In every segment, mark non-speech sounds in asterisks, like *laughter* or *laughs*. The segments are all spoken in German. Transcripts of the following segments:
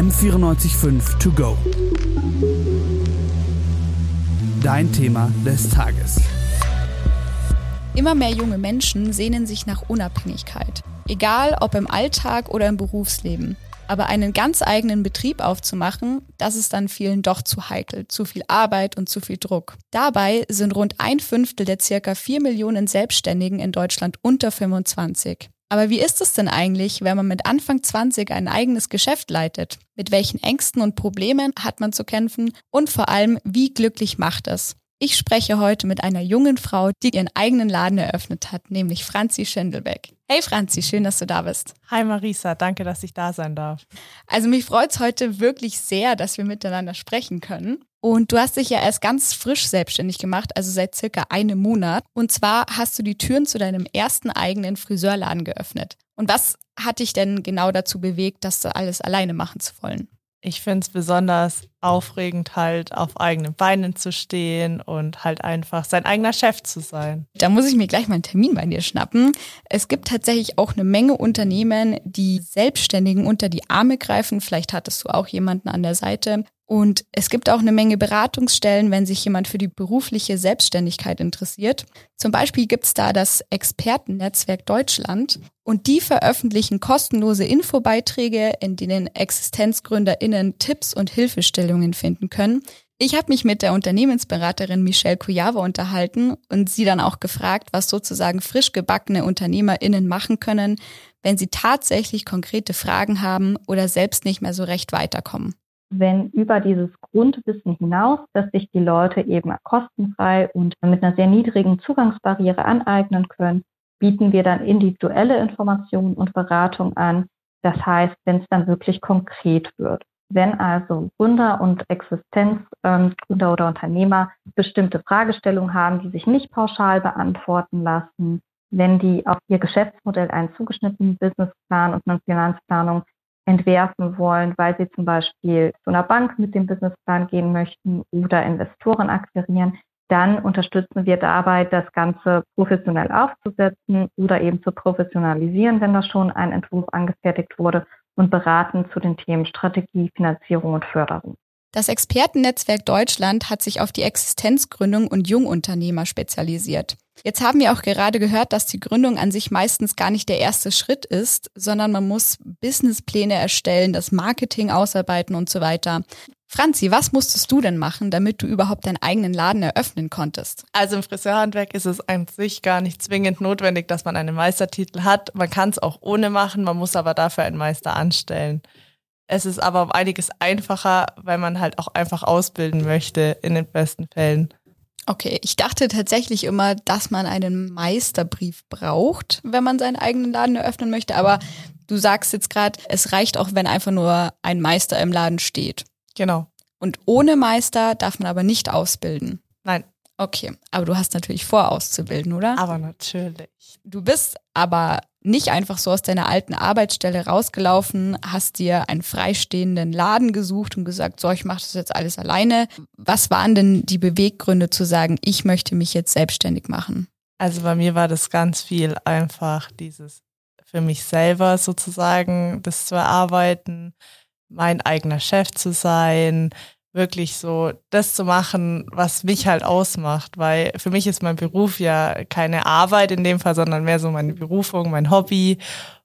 M945 To Go. Dein Thema des Tages. Immer mehr junge Menschen sehnen sich nach Unabhängigkeit. Egal ob im Alltag oder im Berufsleben. Aber einen ganz eigenen Betrieb aufzumachen, das ist dann vielen doch zu heikel, zu viel Arbeit und zu viel Druck. Dabei sind rund ein Fünftel der circa vier Millionen Selbstständigen in Deutschland unter 25. Aber wie ist es denn eigentlich, wenn man mit Anfang 20 ein eigenes Geschäft leitet? Mit welchen Ängsten und Problemen hat man zu kämpfen? Und vor allem, wie glücklich macht es? Ich spreche heute mit einer jungen Frau, die ihren eigenen Laden eröffnet hat, nämlich Franzi Schindelbeck. Hey Franzi, schön, dass du da bist. Hi Marisa, danke, dass ich da sein darf. Also mich freut es heute wirklich sehr, dass wir miteinander sprechen können. Und du hast dich ja erst ganz frisch selbstständig gemacht, also seit circa einem Monat. Und zwar hast du die Türen zu deinem ersten eigenen Friseurladen geöffnet. Und was hat dich denn genau dazu bewegt, das alles alleine machen zu wollen? Ich finde es besonders aufregend, halt auf eigenen Beinen zu stehen und halt einfach sein eigener Chef zu sein. Da muss ich mir gleich mal einen Termin bei dir schnappen. Es gibt tatsächlich auch eine Menge Unternehmen, die Selbstständigen unter die Arme greifen. Vielleicht hattest du auch jemanden an der Seite. Und es gibt auch eine Menge Beratungsstellen, wenn sich jemand für die berufliche Selbstständigkeit interessiert. Zum Beispiel gibt es da das Expertennetzwerk Deutschland und die veröffentlichen kostenlose Infobeiträge, in denen ExistenzgründerInnen Tipps und Hilfestellungen finden können. Ich habe mich mit der Unternehmensberaterin Michelle Kujava unterhalten und sie dann auch gefragt, was sozusagen frisch gebackene UnternehmerInnen machen können, wenn sie tatsächlich konkrete Fragen haben oder selbst nicht mehr so recht weiterkommen wenn über dieses Grundwissen hinaus, dass sich die Leute eben kostenfrei und mit einer sehr niedrigen Zugangsbarriere aneignen können, bieten wir dann individuelle Informationen und Beratung an. Das heißt, wenn es dann wirklich konkret wird. Wenn also Gründer und Existenzgründer oder Unternehmer bestimmte Fragestellungen haben, die sich nicht pauschal beantworten lassen, wenn die auf ihr Geschäftsmodell einen zugeschnittenen Businessplan und eine Finanzplanung entwerfen wollen, weil sie zum Beispiel zu einer Bank mit dem Businessplan gehen möchten oder Investoren akquirieren, dann unterstützen wir dabei, das Ganze professionell aufzusetzen oder eben zu professionalisieren, wenn da schon ein Entwurf angefertigt wurde und beraten zu den Themen Strategie, Finanzierung und Förderung. Das Expertennetzwerk Deutschland hat sich auf die Existenzgründung und Jungunternehmer spezialisiert. Jetzt haben wir auch gerade gehört, dass die Gründung an sich meistens gar nicht der erste Schritt ist, sondern man muss Businesspläne erstellen, das Marketing ausarbeiten und so weiter. Franzi, was musstest du denn machen, damit du überhaupt deinen eigenen Laden eröffnen konntest? Also im Friseurhandwerk ist es an sich gar nicht zwingend notwendig, dass man einen Meistertitel hat. Man kann es auch ohne machen, man muss aber dafür einen Meister anstellen. Es ist aber um einiges einfacher, weil man halt auch einfach ausbilden möchte in den besten Fällen. Okay, ich dachte tatsächlich immer, dass man einen Meisterbrief braucht, wenn man seinen eigenen Laden eröffnen möchte. Aber du sagst jetzt gerade, es reicht auch, wenn einfach nur ein Meister im Laden steht. Genau. Und ohne Meister darf man aber nicht ausbilden. Nein. Okay, aber du hast natürlich vor, auszubilden, oder? Aber natürlich. Du bist aber nicht einfach so aus deiner alten Arbeitsstelle rausgelaufen, hast dir einen freistehenden Laden gesucht und gesagt, so, ich mache das jetzt alles alleine. Was waren denn die Beweggründe zu sagen, ich möchte mich jetzt selbstständig machen? Also bei mir war das ganz viel einfach dieses für mich selber sozusagen, das zu erarbeiten, mein eigener Chef zu sein, wirklich so das zu machen, was mich halt ausmacht, weil für mich ist mein Beruf ja keine Arbeit in dem Fall, sondern mehr so meine Berufung, mein Hobby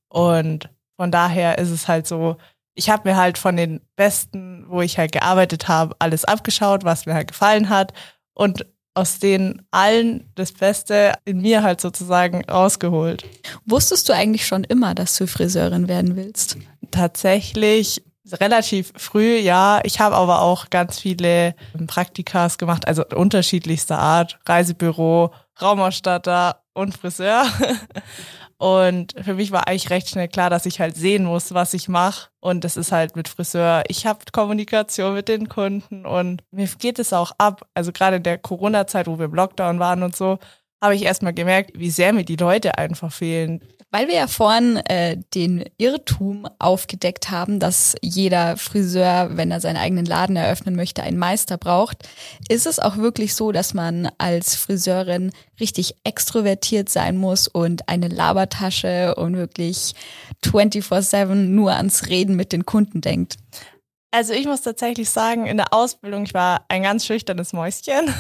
und von daher ist es halt so, ich habe mir halt von den Besten, wo ich halt gearbeitet habe, alles abgeschaut, was mir halt gefallen hat und aus denen allen das Beste in mir halt sozusagen rausgeholt. Wusstest du eigentlich schon immer, dass du Friseurin werden willst? Tatsächlich relativ früh, ja. Ich habe aber auch ganz viele Praktikas gemacht, also unterschiedlichster Art. Reisebüro, Raumausstatter und Friseur. *laughs* Und für mich war eigentlich recht schnell klar, dass ich halt sehen muss, was ich mache. Und das ist halt mit Friseur. Ich habe Kommunikation mit den Kunden und mir geht es auch ab. Also gerade in der Corona-Zeit, wo wir im Lockdown waren und so, habe ich erstmal gemerkt, wie sehr mir die Leute einfach fehlen. Weil wir ja vorhin äh, den Irrtum aufgedeckt haben, dass jeder Friseur, wenn er seinen eigenen Laden eröffnen möchte, einen Meister braucht, ist es auch wirklich so, dass man als Friseurin richtig extrovertiert sein muss und eine Labertasche und wirklich 24-7 nur ans Reden mit den Kunden denkt. Also ich muss tatsächlich sagen, in der Ausbildung, ich war ein ganz schüchternes Mäuschen.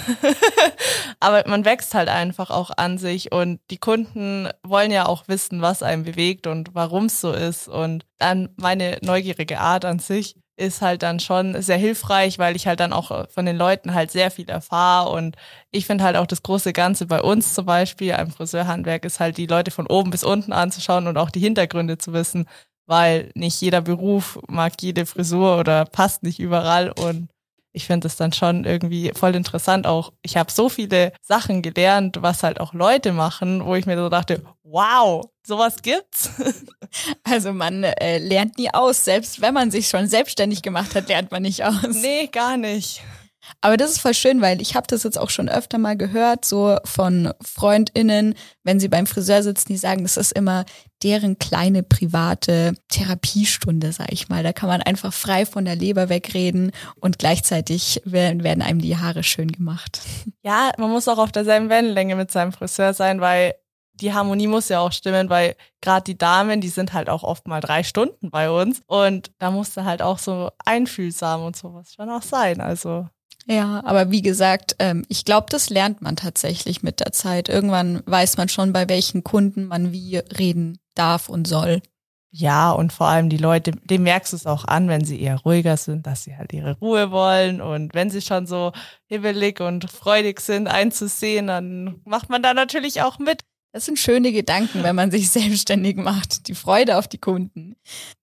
*laughs* Aber man wächst halt einfach auch an sich und die Kunden wollen ja auch wissen, was einen bewegt und warum es so ist. Und dann meine neugierige Art an sich ist halt dann schon sehr hilfreich, weil ich halt dann auch von den Leuten halt sehr viel erfahre und ich finde halt auch das große Ganze bei uns zum Beispiel, einem Friseurhandwerk, ist halt die Leute von oben bis unten anzuschauen und auch die Hintergründe zu wissen, weil nicht jeder Beruf mag jede Frisur oder passt nicht überall und ich finde das dann schon irgendwie voll interessant auch. Ich habe so viele Sachen gelernt, was halt auch Leute machen, wo ich mir so dachte, wow, sowas gibt's. *laughs* Also man äh, lernt nie aus, selbst wenn man sich schon selbstständig gemacht hat, lernt man nicht aus. Nee, gar nicht. Aber das ist voll schön, weil ich habe das jetzt auch schon öfter mal gehört, so von Freundinnen, wenn sie beim Friseur sitzen, die sagen, das ist immer deren kleine private Therapiestunde, sag ich mal. Da kann man einfach frei von der Leber wegreden und gleichzeitig werden, einem die Haare schön gemacht. Ja, man muss auch auf derselben Wellenlänge mit seinem Friseur sein, weil die Harmonie muss ja auch stimmen, weil gerade die Damen, die sind halt auch oft mal drei Stunden bei uns und da musste halt auch so einfühlsam und sowas schon auch sein. Also ja, aber wie gesagt, ähm, ich glaube, das lernt man tatsächlich mit der Zeit. Irgendwann weiß man schon, bei welchen Kunden man wie reden darf und soll. Ja, und vor allem die Leute, dem merkst du es auch an, wenn sie eher ruhiger sind, dass sie halt ihre Ruhe wollen. Und wenn sie schon so hibbelig und freudig sind, einzusehen, dann macht man da natürlich auch mit. Das sind schöne Gedanken, wenn man sich *laughs* selbstständig macht. Die Freude auf die Kunden.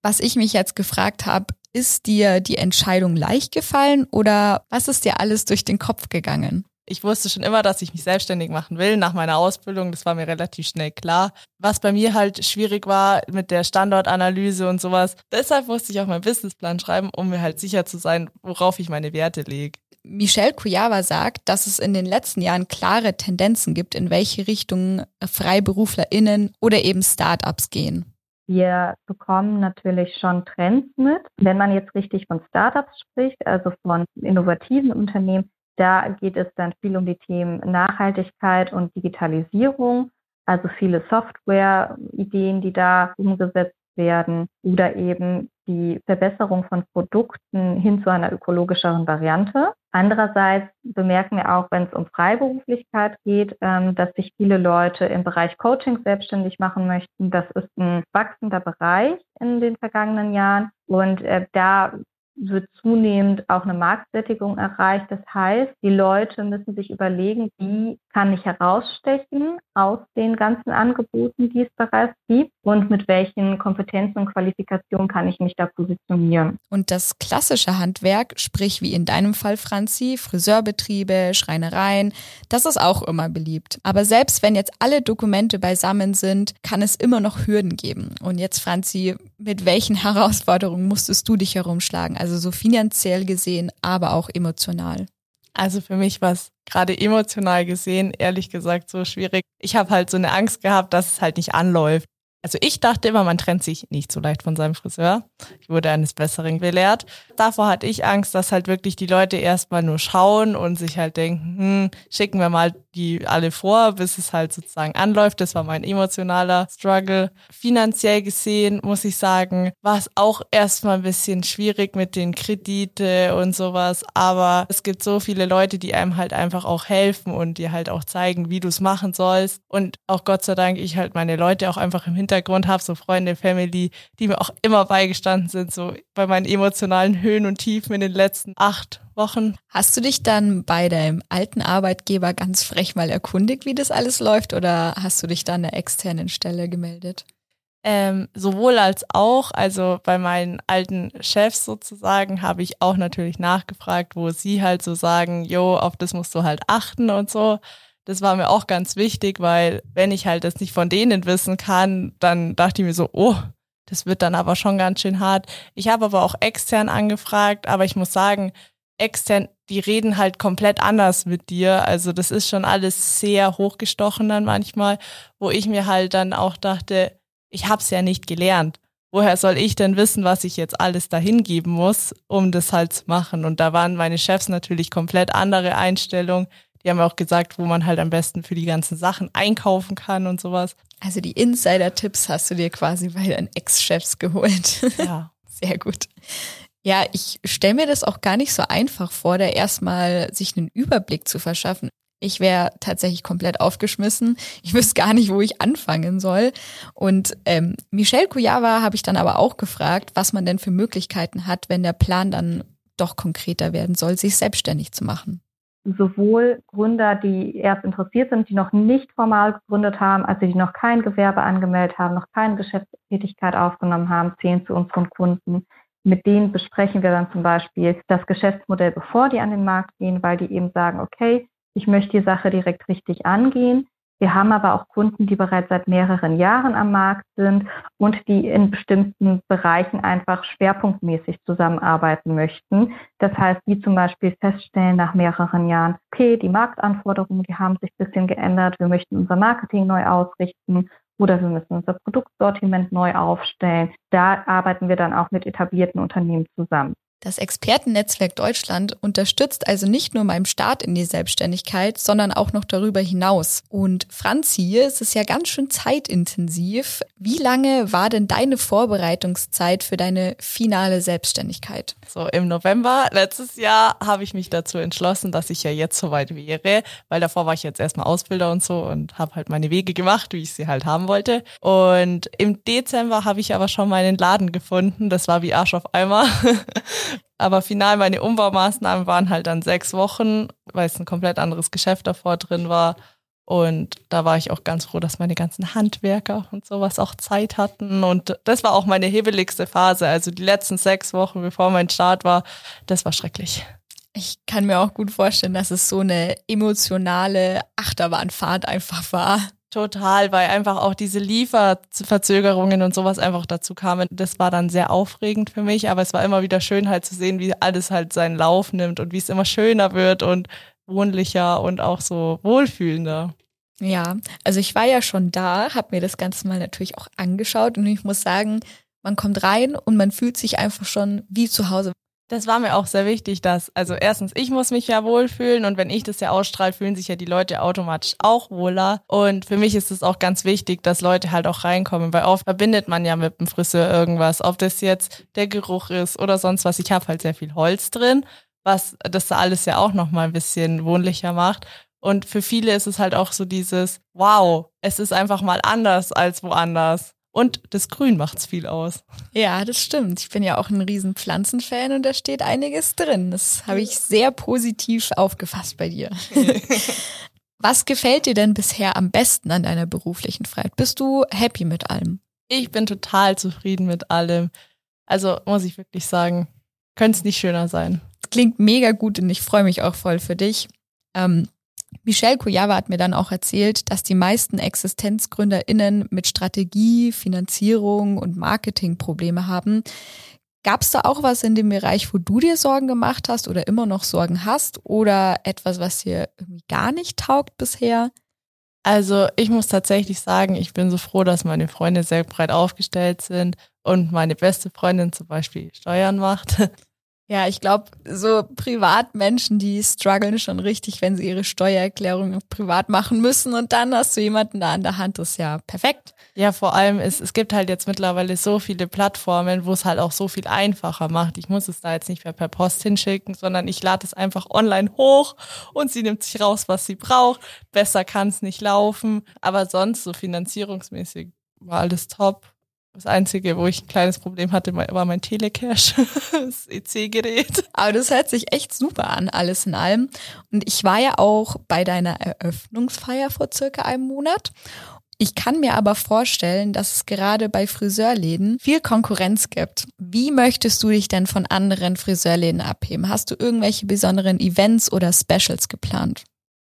Was ich mich jetzt gefragt habe, ist dir die Entscheidung leicht gefallen oder was ist dir alles durch den Kopf gegangen? Ich wusste schon immer, dass ich mich selbstständig machen will nach meiner Ausbildung. Das war mir relativ schnell klar. Was bei mir halt schwierig war mit der Standortanalyse und sowas. Deshalb musste ich auch meinen Businessplan schreiben, um mir halt sicher zu sein, worauf ich meine Werte lege. Michelle Kujava sagt, dass es in den letzten Jahren klare Tendenzen gibt, in welche Richtung FreiberuflerInnen oder eben Startups gehen. Wir bekommen natürlich schon Trends mit. Wenn man jetzt richtig von Startups spricht, also von innovativen Unternehmen, da geht es dann viel um die Themen Nachhaltigkeit und Digitalisierung, also viele Software-Ideen, die da umgesetzt werden oder eben die Verbesserung von Produkten hin zu einer ökologischeren Variante. Andererseits bemerken wir auch, wenn es um Freiberuflichkeit geht, ähm, dass sich viele Leute im Bereich Coaching selbstständig machen möchten. Das ist ein wachsender Bereich in den vergangenen Jahren. Und äh, da wird zunehmend auch eine Marktsättigung erreicht. Das heißt, die Leute müssen sich überlegen, wie kann ich herausstechen aus den ganzen Angeboten, die es bereits gibt und mit welchen Kompetenzen und Qualifikationen kann ich mich da positionieren. Und das klassische Handwerk, sprich wie in deinem Fall, Franzi, Friseurbetriebe, Schreinereien, das ist auch immer beliebt. Aber selbst wenn jetzt alle Dokumente beisammen sind, kann es immer noch Hürden geben. Und jetzt, Franzi, mit welchen Herausforderungen musstest du dich herumschlagen? Also so finanziell gesehen, aber auch emotional. Also für mich war es gerade emotional gesehen, ehrlich gesagt, so schwierig. Ich habe halt so eine Angst gehabt, dass es halt nicht anläuft. Also ich dachte immer, man trennt sich nicht so leicht von seinem Friseur. Ich wurde eines Besseren belehrt. Davor hatte ich Angst, dass halt wirklich die Leute erstmal nur schauen und sich halt denken, hm, schicken wir mal die alle vor, bis es halt sozusagen anläuft. Das war mein emotionaler Struggle. Finanziell gesehen, muss ich sagen, war es auch erstmal ein bisschen schwierig mit den Kredite und sowas. Aber es gibt so viele Leute, die einem halt einfach auch helfen und dir halt auch zeigen, wie du es machen sollst. Und auch Gott sei Dank, ich halt meine Leute auch einfach im Hintergrund habe, so Freunde, Family, die mir auch immer beigestanden sind, so bei meinen emotionalen Höhen und Tiefen in den letzten acht Wochen. Hast du dich dann bei deinem alten Arbeitgeber ganz frech mal erkundigt, wie das alles läuft, oder hast du dich dann an der externen Stelle gemeldet? Ähm, sowohl als auch, also bei meinen alten Chefs sozusagen, habe ich auch natürlich nachgefragt, wo sie halt so sagen, jo, auf das musst du halt achten und so. Das war mir auch ganz wichtig, weil wenn ich halt das nicht von denen wissen kann, dann dachte ich mir so, oh, das wird dann aber schon ganz schön hart. Ich habe aber auch extern angefragt, aber ich muss sagen, extern, die reden halt komplett anders mit dir. Also das ist schon alles sehr hochgestochen dann manchmal, wo ich mir halt dann auch dachte, ich hab's ja nicht gelernt. Woher soll ich denn wissen, was ich jetzt alles dahin geben muss, um das halt zu machen? Und da waren meine Chefs natürlich komplett andere Einstellungen. Die haben auch gesagt, wo man halt am besten für die ganzen Sachen einkaufen kann und sowas. Also die Insider-Tipps hast du dir quasi bei deinen Ex-Chefs geholt. *laughs* Ja. Sehr gut. Ja, ich stelle mir das auch gar nicht so einfach vor, da erstmal sich einen Überblick zu verschaffen. Ich wäre tatsächlich komplett aufgeschmissen. Ich wüsste gar nicht, wo ich anfangen soll. Und ähm, Michelle Kujava habe ich dann aber auch gefragt, was man denn für Möglichkeiten hat, wenn der Plan dann doch konkreter werden soll, sich selbstständig zu machen sowohl Gründer, die erst interessiert sind, die noch nicht formal gegründet haben, also die noch kein Gewerbe angemeldet haben, noch keine Geschäftstätigkeit aufgenommen haben, zählen zu unseren Kunden. Mit denen besprechen wir dann zum Beispiel das Geschäftsmodell, bevor die an den Markt gehen, weil die eben sagen, okay, ich möchte die Sache direkt richtig angehen. Wir haben aber auch Kunden, die bereits seit mehreren Jahren am Markt sind und die in bestimmten Bereichen einfach schwerpunktmäßig zusammenarbeiten möchten. Das heißt, die zum Beispiel feststellen nach mehreren Jahren, okay, die Marktanforderungen, die haben sich ein bisschen geändert, wir möchten unser Marketing neu ausrichten oder wir müssen unser Produktsortiment neu aufstellen. Da arbeiten wir dann auch mit etablierten Unternehmen zusammen. Das Expertennetzwerk Deutschland unterstützt also nicht nur beim Start in die Selbstständigkeit, sondern auch noch darüber hinaus. Und Franz, hier ist es ja ganz schön zeitintensiv. Wie lange war denn deine Vorbereitungszeit für deine finale Selbstständigkeit? So im November letztes Jahr habe ich mich dazu entschlossen, dass ich ja jetzt soweit wäre, weil davor war ich jetzt erstmal Ausbilder und so und habe halt meine Wege gemacht, wie ich sie halt haben wollte. Und im Dezember habe ich aber schon meinen Laden gefunden. Das war wie Arsch auf Eimer. *laughs* Aber final meine Umbaumaßnahmen waren halt dann sechs Wochen, weil es ein komplett anderes Geschäft davor drin war. Und da war ich auch ganz froh, dass meine ganzen Handwerker und sowas auch Zeit hatten. Und das war auch meine hebeligste Phase. Also die letzten sechs Wochen, bevor mein Start war, das war schrecklich. Ich kann mir auch gut vorstellen, dass es so eine emotionale Achterbahnfahrt einfach war. Total, weil einfach auch diese Lieferverzögerungen und sowas einfach dazu kamen. Das war dann sehr aufregend für mich, aber es war immer wieder schön halt zu sehen, wie alles halt seinen Lauf nimmt und wie es immer schöner wird und wohnlicher und auch so wohlfühlender. Ja, also ich war ja schon da, habe mir das Ganze mal natürlich auch angeschaut und ich muss sagen, man kommt rein und man fühlt sich einfach schon wie zu Hause. Das war mir auch sehr wichtig, dass, also erstens, ich muss mich ja wohlfühlen und wenn ich das ja ausstrahle, fühlen sich ja die Leute automatisch auch wohler. Und für mich ist es auch ganz wichtig, dass Leute halt auch reinkommen, weil oft verbindet man ja mit dem Friseur irgendwas, ob das jetzt der Geruch ist oder sonst was. Ich habe halt sehr viel Holz drin, was das alles ja auch nochmal ein bisschen wohnlicher macht. Und für viele ist es halt auch so dieses, wow, es ist einfach mal anders als woanders. Und das Grün macht's viel aus. Ja, das stimmt. Ich bin ja auch ein riesen Pflanzenfan und da steht einiges drin. Das habe ich sehr positiv aufgefasst bei dir. *laughs* Was gefällt dir denn bisher am besten an deiner beruflichen Freiheit? Bist du happy mit allem? Ich bin total zufrieden mit allem. Also muss ich wirklich sagen, könnte es nicht schöner sein. Klingt mega gut und ich freue mich auch voll für dich. Ähm, Michelle Kujava hat mir dann auch erzählt, dass die meisten ExistenzgründerInnen mit Strategie, Finanzierung und Marketing Probleme haben. Gab es da auch was in dem Bereich, wo du dir Sorgen gemacht hast oder immer noch Sorgen hast oder etwas, was dir irgendwie gar nicht taugt bisher? Also ich muss tatsächlich sagen, ich bin so froh, dass meine Freunde sehr breit aufgestellt sind und meine beste Freundin zum Beispiel Steuern macht. Ja, ich glaube, so Privatmenschen, die strugglen schon richtig, wenn sie ihre Steuererklärung privat machen müssen und dann hast du jemanden da an der Hand, das ist ja perfekt. Ja, vor allem, es, es gibt halt jetzt mittlerweile so viele Plattformen, wo es halt auch so viel einfacher macht. Ich muss es da jetzt nicht mehr per Post hinschicken, sondern ich lade es einfach online hoch und sie nimmt sich raus, was sie braucht. Besser kann es nicht laufen. Aber sonst so finanzierungsmäßig war alles top. Das Einzige, wo ich ein kleines Problem hatte, war mein Telecash, *laughs* das EC-Gerät. Aber das hört sich echt super an, alles in allem. Und ich war ja auch bei deiner Eröffnungsfeier vor circa einem Monat. Ich kann mir aber vorstellen, dass es gerade bei Friseurläden viel Konkurrenz gibt. Wie möchtest du dich denn von anderen Friseurläden abheben? Hast du irgendwelche besonderen Events oder Specials geplant?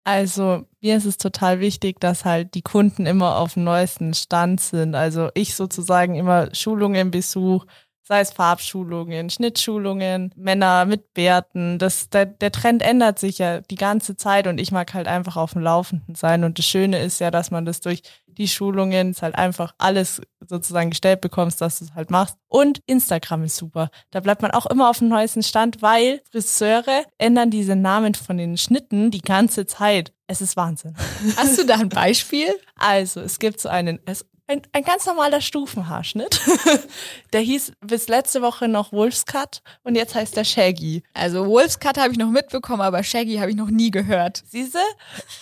Also mir ist es total wichtig, dass halt die Kunden immer auf dem neuesten Stand sind. Also ich sozusagen immer Schulungen besuche, sei es Farbschulungen, Schnittschulungen, Männer mit Bärten. Das, der, der Trend ändert sich ja die ganze Zeit und ich mag halt einfach auf dem Laufenden sein. Und das Schöne ist ja, dass man das durch die Schulungen halt einfach alles sozusagen gestellt bekommst, dass du es halt machst. Und Instagram ist super. Da bleibt man auch immer auf dem neuesten Stand, weil Friseure ändern diese Namen von den Schnitten die ganze Zeit. Es ist Wahnsinn. Hast du da ein Beispiel? Also, es gibt so einen, es ein, ein ganz normaler Stufenhaarschnitt. *laughs* der hieß bis letzte Woche noch Wolfscut und jetzt heißt der Shaggy. Also Wolfscut habe ich noch mitbekommen, aber Shaggy habe ich noch nie gehört. Siehste?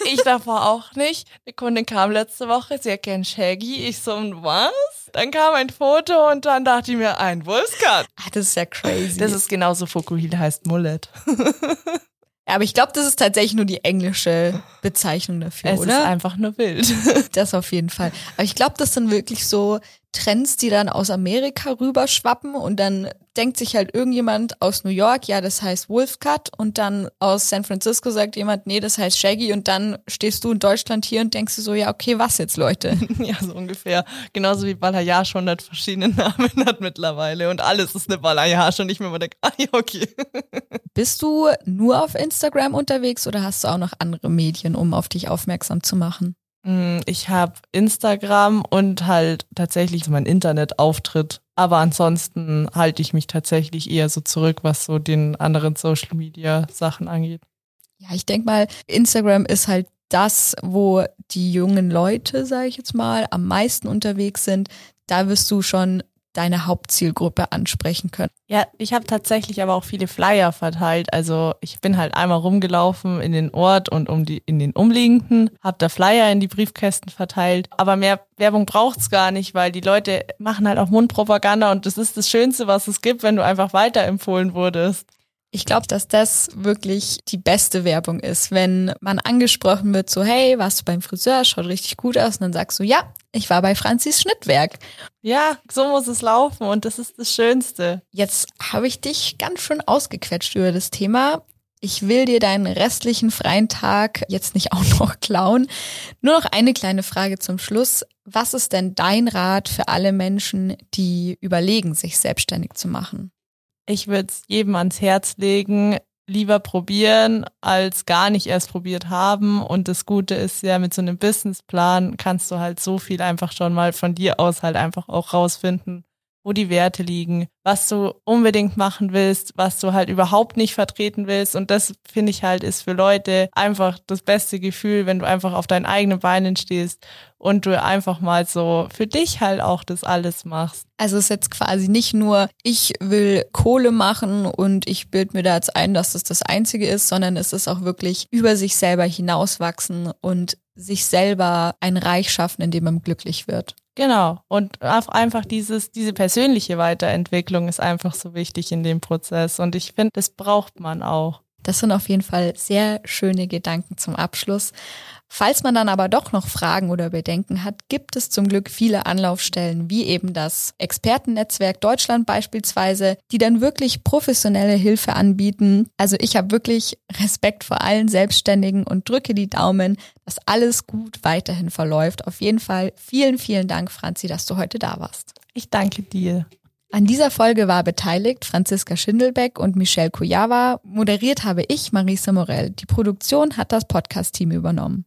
Ich davor auch nicht. Die Kundin kam letzte Woche, sie erkennt Shaggy. Ich so, was? Dann kam ein Foto und dann dachte ich mir, ein Wolfscut. Ah, das ist ja crazy. Das ist genauso Fukuhil heißt Mullet. *laughs* Ja, aber ich glaube, das ist tatsächlich nur die englische Bezeichnung dafür, es oder? ist einfach nur wild. *laughs* Das auf jeden Fall. Aber ich glaube, das sind wirklich so Trends, die dann aus Amerika rüberschwappen und dann denkt sich halt irgendjemand aus New York, ja, das heißt Wolfcut und dann aus San Francisco sagt jemand, nee, das heißt Shaggy und dann stehst du in Deutschland hier und denkst du so, ja, okay, was jetzt, Leute? *laughs* ja, so ungefähr. Genauso wie Balayage 100 verschiedene *laughs* Namen hat mittlerweile und alles ist eine Balayage und ich mir immer denke, ah ja, okay. *laughs* Bist du nur auf Instagram unterwegs oder hast du auch noch andere Medien, um auf dich aufmerksam zu machen? Mm, ich habe Instagram und halt tatsächlich mein Internetauftritt. Aber ansonsten halte ich mich tatsächlich eher so zurück, was so den anderen Social Media Sachen angeht. Ja, ich denke mal, Instagram ist halt das, wo die jungen Leute, sage ich jetzt mal, am meisten unterwegs sind. Da wirst du schon deine Hauptzielgruppe ansprechen können. Ja, ich habe tatsächlich aber auch viele Flyer verteilt. Also ich bin halt einmal rumgelaufen in den Ort und um die in den umliegenden, habe da Flyer in die Briefkästen verteilt. Aber mehr Werbung braucht's gar nicht, weil die Leute machen halt auch Mundpropaganda und das ist das Schönste, was es gibt, wenn du einfach weiterempfohlen wurdest. Ich glaube, dass das wirklich die beste Werbung ist, wenn man angesprochen wird, so hey, warst du beim Friseur, schaut richtig gut aus und dann sagst du, ja, ich war bei Franzis Schnittwerk. Ja, so muss es laufen und das ist das Schönste. Jetzt habe ich dich ganz schön ausgequetscht über das Thema. Ich will dir deinen restlichen freien Tag jetzt nicht *laughs* auch noch klauen. Nur noch eine kleine Frage zum Schluss. Was ist denn dein Rat für alle Menschen, die überlegen, sich selbstständig zu machen? Ich würde es jedem ans Herz legen, lieber probieren, als gar nicht erst probiert haben. Und das Gute ist ja, mit so einem Businessplan kannst du halt so viel einfach schon mal von dir aus halt einfach auch rausfinden, wo die Werte liegen, was du unbedingt machen willst, was du halt überhaupt nicht vertreten willst. Und das finde ich halt ist für Leute einfach das beste Gefühl, wenn du einfach auf deinen eigenen Beinen stehst und du einfach mal so für dich halt auch das alles machst. Also es ist jetzt quasi nicht nur, ich will Kohle machen und ich bild mir da jetzt ein, dass das das Einzige ist, sondern es ist auch wirklich über sich selber hinauswachsen und sich selber ein Reich schaffen, in dem man glücklich wird. Genau. Und einfach dieses, diese persönliche Weiterentwicklung ist einfach so wichtig in dem Prozess. Und ich finde, das braucht man auch. Das sind auf jeden Fall sehr schöne Gedanken zum Abschluss. Falls man dann aber doch noch Fragen oder Bedenken hat, gibt es zum Glück viele Anlaufstellen, wie eben das Expertennetzwerk Deutschland beispielsweise, die dann wirklich professionelle Hilfe anbieten. Also ich habe wirklich Respekt vor allen Selbstständigen und drücke die Daumen, dass alles gut weiterhin verläuft. Auf jeden Fall vielen, vielen Dank, Franzi, dass du heute da warst. Ich danke dir. An dieser Folge war beteiligt Franziska Schindelbeck und Michelle Kujawa. Moderiert habe ich, Marisa Morell. Die Produktion hat das Podcast-Team übernommen.